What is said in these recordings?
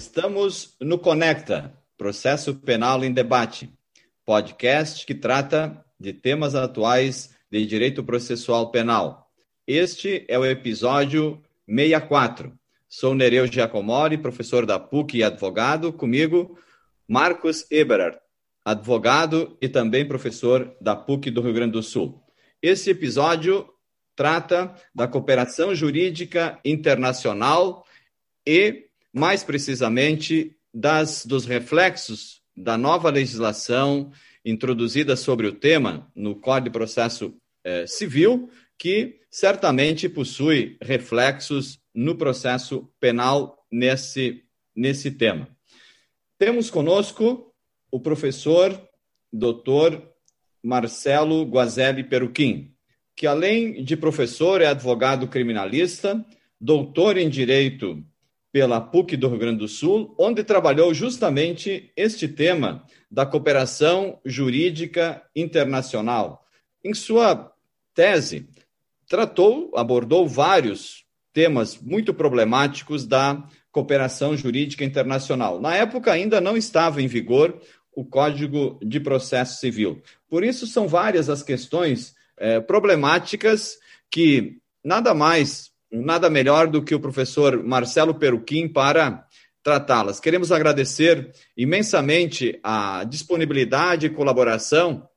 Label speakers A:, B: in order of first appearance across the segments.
A: Estamos no Conecta, Processo Penal em Debate, podcast que trata de temas atuais de direito processual penal. Este é o episódio 64. Sou Nereu Giacomori, professor da PUC e advogado. Comigo, Marcos Eberard, advogado e também professor da PUC do Rio Grande do Sul. Esse episódio trata da cooperação jurídica internacional e, mais precisamente, das, dos reflexos da nova legislação introduzida sobre o tema no Código de Processo eh, Civil, que certamente possui reflexos no processo penal nesse, nesse tema. Temos conosco o professor doutor Marcelo Guazelli Peruquim, que além de professor é advogado criminalista, doutor em Direito pela PUC do Rio Grande do Sul, onde trabalhou justamente este tema da cooperação jurídica internacional. Em sua tese, tratou, abordou vários temas muito problemáticos da cooperação jurídica internacional. Na época ainda não estava em vigor o Código de Processo Civil. Por isso são várias as questões é, problemáticas que nada mais, nada melhor do que o professor Marcelo Peruquim para tratá-las. Queremos agradecer imensamente a disponibilidade e colaboração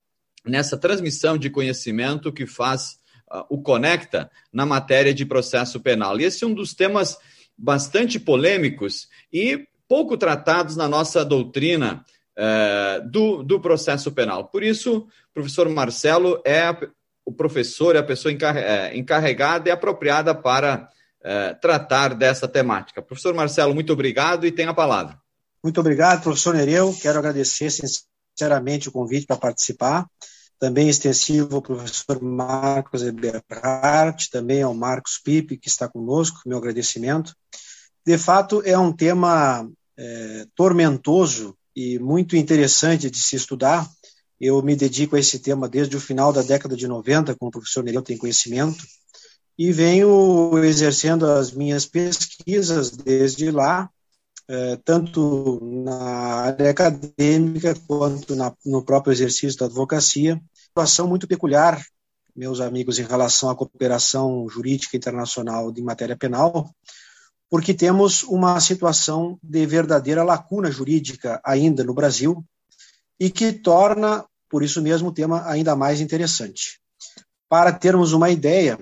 A: nessa transmissão de conhecimento que faz uh, o Conecta na matéria de processo penal. E esse é um dos temas bastante polêmicos e pouco tratados na nossa doutrina uh, do, do processo penal. Por isso, professor Marcelo é o professor, é a pessoa é, encarregada e apropriada para é, tratar dessa temática. Professor Marcelo, muito obrigado e tem a palavra.
B: Muito obrigado, professor Nereu. Quero agradecer sinceramente o convite para participar. Também extensivo ao professor Marcos Eberhardt, também ao Marcos Pipe, que está conosco, meu agradecimento. De fato, é um tema é, tormentoso e muito interessante de se estudar, eu me dedico a esse tema desde o final da década de 90, como o professor Nereu tem conhecimento, e venho exercendo as minhas pesquisas desde lá, eh, tanto na área acadêmica quanto na, no próprio exercício da advocacia. Situação muito peculiar, meus amigos, em relação à cooperação jurídica internacional em matéria penal, porque temos uma situação de verdadeira lacuna jurídica ainda no Brasil e que torna por isso mesmo o tema ainda mais interessante. Para termos uma ideia,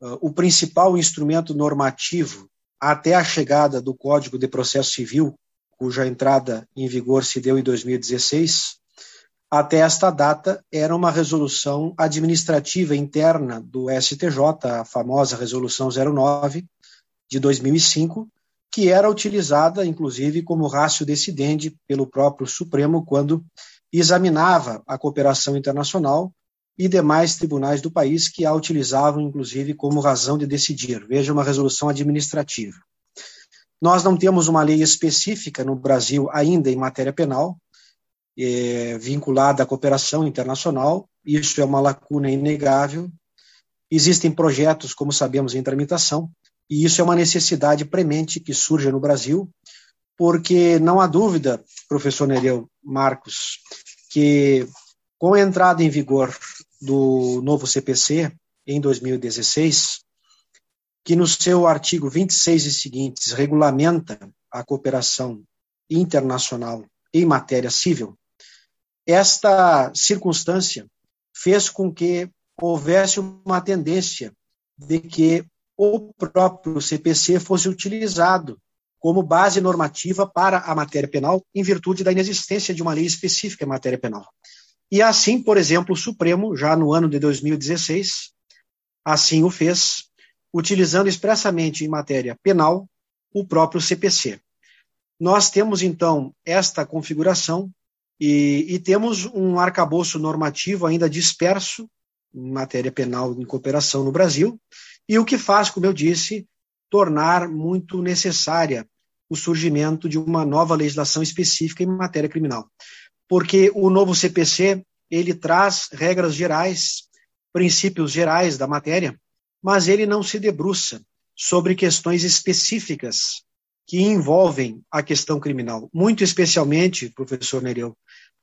B: uh, o principal instrumento normativo até a chegada do Código de Processo Civil, cuja entrada em vigor se deu em 2016, até esta data era uma resolução administrativa interna do STJ, a famosa Resolução 09 de 2005, que era utilizada, inclusive, como rácio decidente pelo próprio Supremo quando examinava a cooperação internacional e demais tribunais do país que a utilizavam, inclusive, como razão de decidir. Veja uma resolução administrativa. Nós não temos uma lei específica no Brasil ainda em matéria penal, é, vinculada à cooperação internacional, isso é uma lacuna inegável. Existem projetos, como sabemos, em tramitação, e isso é uma necessidade premente que surge no Brasil, porque não há dúvida, professor Nereu Marcos, que com a entrada em vigor do novo CPC em 2016, que no seu artigo 26 e seguintes regulamenta a cooperação internacional em matéria civil, esta circunstância fez com que houvesse uma tendência de que o próprio CPC fosse utilizado como base normativa para a matéria penal, em virtude da inexistência de uma lei específica em matéria penal. E assim, por exemplo, o Supremo, já no ano de 2016, assim o fez, utilizando expressamente em matéria penal o próprio CPC. Nós temos, então, esta configuração e, e temos um arcabouço normativo ainda disperso em matéria penal em cooperação no Brasil, e o que faz, como eu disse, tornar muito necessária o surgimento de uma nova legislação específica em matéria criminal. Porque o novo CPC, ele traz regras gerais, princípios gerais da matéria, mas ele não se debruça sobre questões específicas que envolvem a questão criminal, muito especialmente, professor Nereu,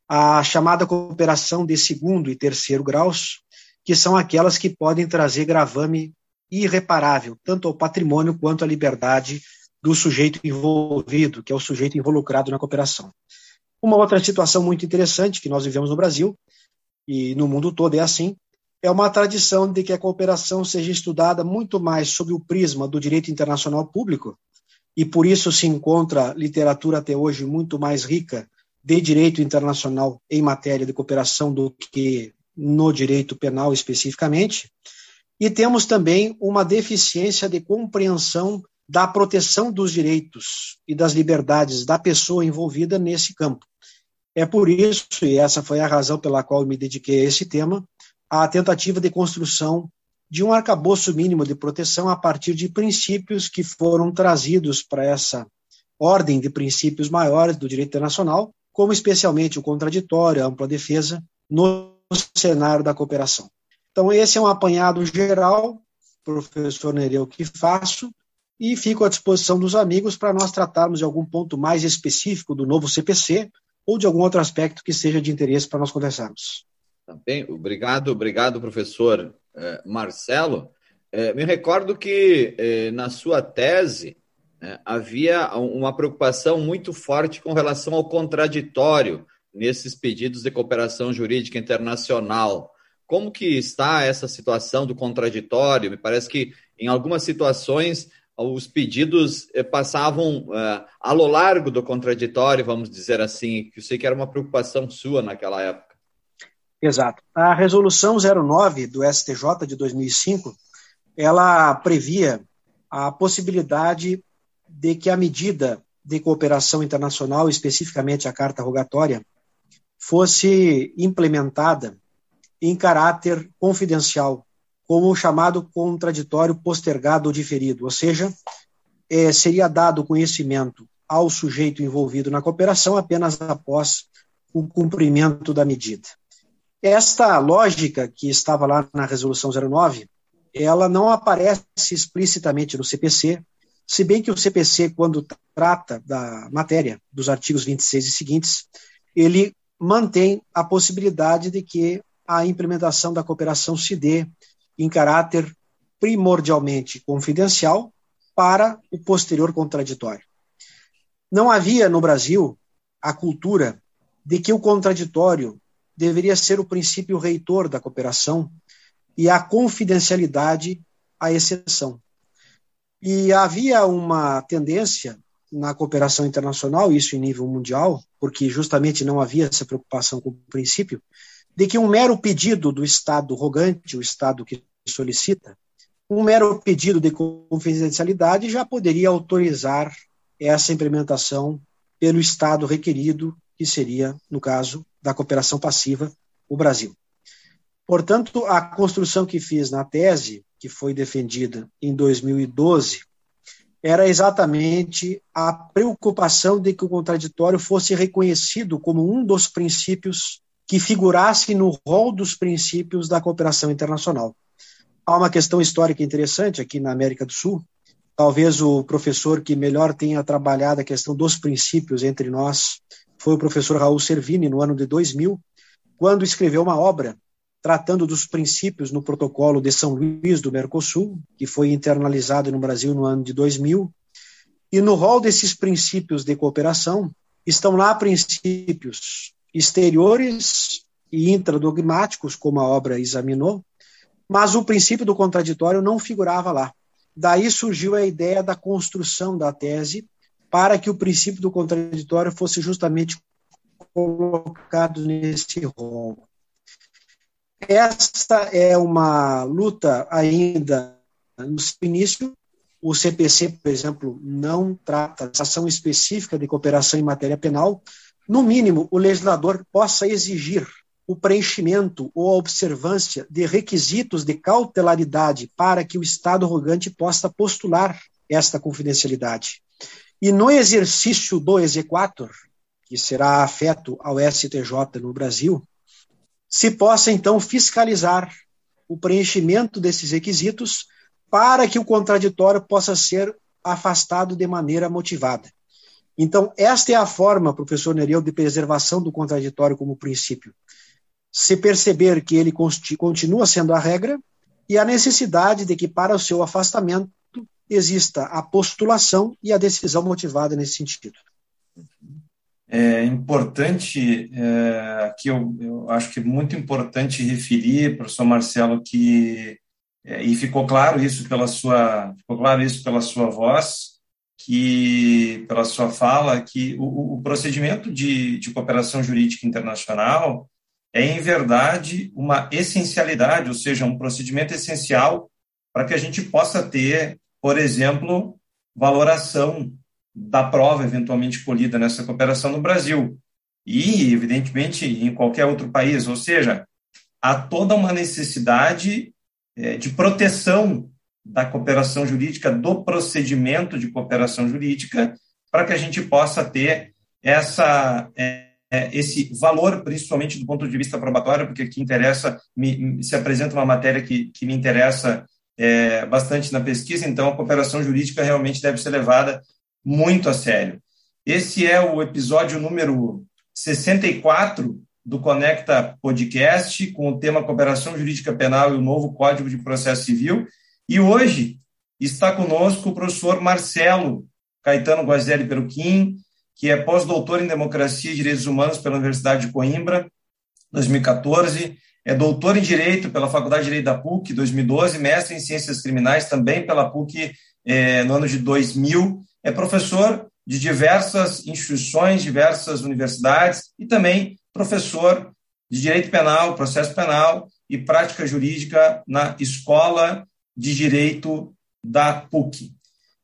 B: a chamada cooperação de segundo e terceiro graus, que são aquelas que podem trazer gravame irreparável, tanto ao patrimônio quanto à liberdade do sujeito envolvido, que é o sujeito involucrado na cooperação. Uma outra situação muito interessante que nós vivemos no Brasil, e no mundo todo é assim, é uma tradição de que a cooperação seja estudada muito mais sob o prisma do direito internacional público, e por isso se encontra literatura até hoje muito mais rica de direito internacional em matéria de cooperação do que no direito penal especificamente. E temos também uma deficiência de compreensão da proteção dos direitos e das liberdades da pessoa envolvida nesse campo. É por isso, e essa foi a razão pela qual me dediquei a esse tema, a tentativa de construção de um arcabouço mínimo de proteção a partir de princípios que foram trazidos para essa ordem de princípios maiores do direito internacional, como especialmente o contraditório, a ampla defesa, no cenário da cooperação. Então, esse é um apanhado geral, professor Nereu, que faço, e fico à disposição dos amigos para nós tratarmos de algum ponto mais específico do novo CPC ou de algum outro aspecto que seja de interesse para nós conversarmos.
A: Também, tá obrigado, obrigado, professor eh, Marcelo. Eh, me recordo que eh, na sua tese havia uma preocupação muito forte com relação ao contraditório nesses pedidos de cooperação jurídica internacional. Como que está essa situação do contraditório? Me parece que em algumas situações os pedidos eh, passavam uh, ao largo do contraditório, vamos dizer assim, que eu sei que era uma preocupação sua naquela época.
B: Exato. A resolução 09 do STJ de 2005, ela previa a possibilidade de que a medida de cooperação internacional, especificamente a carta rogatória, fosse implementada em caráter confidencial como o chamado contraditório postergado ou diferido, ou seja, é, seria dado conhecimento ao sujeito envolvido na cooperação apenas após o cumprimento da medida. Esta lógica que estava lá na Resolução 09, ela não aparece explicitamente no CPC, se bem que o CPC, quando trata da matéria dos artigos 26 e seguintes, ele mantém a possibilidade de que a implementação da cooperação se dê em caráter primordialmente confidencial para o posterior contraditório. Não havia no Brasil a cultura de que o contraditório deveria ser o princípio reitor da cooperação e a confidencialidade a exceção. E havia uma tendência na cooperação internacional, isso em nível mundial, porque justamente não havia essa preocupação com o princípio, de que um mero pedido do Estado rogante, o Estado que solicita, um mero pedido de confidencialidade já poderia autorizar essa implementação pelo Estado requerido, que seria, no caso da cooperação passiva, o Brasil. Portanto, a construção que fiz na tese, que foi defendida em 2012, era exatamente a preocupação de que o contraditório fosse reconhecido como um dos princípios que figurasse no rol dos princípios da cooperação internacional. Há uma questão histórica interessante aqui na América do Sul. Talvez o professor que melhor tenha trabalhado a questão dos princípios entre nós foi o professor Raul Servini, no ano de 2000, quando escreveu uma obra tratando dos princípios no protocolo de São Luís do Mercosul, que foi internalizado no Brasil no ano de 2000. E no rol desses princípios de cooperação estão lá princípios exteriores e intradogmáticos, como a obra examinou, mas o princípio do contraditório não figurava lá. Daí surgiu a ideia da construção da tese para que o princípio do contraditório fosse justamente colocado nesse rol. Esta é uma luta ainda no início. O CPC, por exemplo, não trata de ação específica de cooperação em matéria penal. No mínimo, o legislador possa exigir o preenchimento ou a observância de requisitos de cautelaridade para que o Estado rogante possa postular esta confidencialidade. E no exercício do exequatur, que será afeto ao STJ no Brasil, se possa então fiscalizar o preenchimento desses requisitos para que o contraditório possa ser afastado de maneira motivada. Então, esta é a forma, professor Nereu, de preservação do contraditório como princípio. Se perceber que ele continua sendo a regra e a necessidade de que, para o seu afastamento, exista a postulação e a decisão motivada nesse sentido.
C: É importante, é, que eu, eu, acho que é muito importante referir, professor Marcelo, que, é, e ficou claro isso pela sua, ficou claro isso pela sua voz, que, pela sua fala, que o, o procedimento de, de cooperação jurídica internacional é, em verdade, uma essencialidade, ou seja, um procedimento essencial para que a gente possa ter, por exemplo, valoração da prova eventualmente colhida nessa cooperação no Brasil e, evidentemente, em qualquer outro país. Ou seja, há toda uma necessidade é, de proteção da cooperação jurídica, do procedimento de cooperação jurídica, para que a gente possa ter essa, é, esse valor, principalmente do ponto de vista probatório, porque aqui interessa, me, se apresenta uma matéria que, que me interessa é, bastante na pesquisa, então a cooperação jurídica realmente deve ser levada muito a sério. Esse é o episódio número 64 do Conecta Podcast, com o tema Cooperação Jurídica Penal e o novo Código de Processo Civil. E hoje está conosco o professor Marcelo Caetano Guazelli Peruquim, que é pós-doutor em Democracia e Direitos Humanos pela Universidade de Coimbra, 2014, é doutor em Direito pela Faculdade de Direito da PUC, 2012, mestre em Ciências Criminais também pela PUC é, no ano de 2000, é professor de diversas instituições, diversas universidades e também professor de Direito Penal, Processo Penal e Prática Jurídica na Escola de Direito da PUC.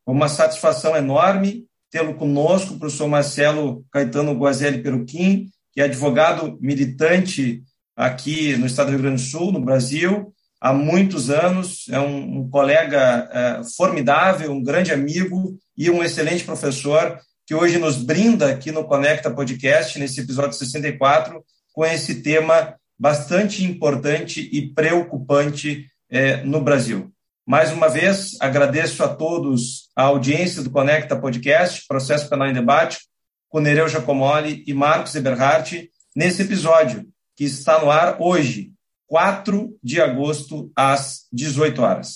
C: Uma satisfação enorme tê-lo conosco, o professor Marcelo Caetano Guazelli Peruquim, que é advogado militante aqui no estado do Rio Grande do Sul, no Brasil, há muitos anos, é um, um colega é, formidável, um grande amigo e um excelente professor que hoje nos brinda aqui no Conecta Podcast, nesse episódio 64, com esse tema bastante importante e preocupante é, no Brasil. Mais uma vez, agradeço a todos a audiência do Conecta Podcast, Processo Penal em Debate, com Nereu Giacomoli e Marcos Eberhardt, nesse episódio, que está no ar hoje, 4 de agosto, às 18 horas.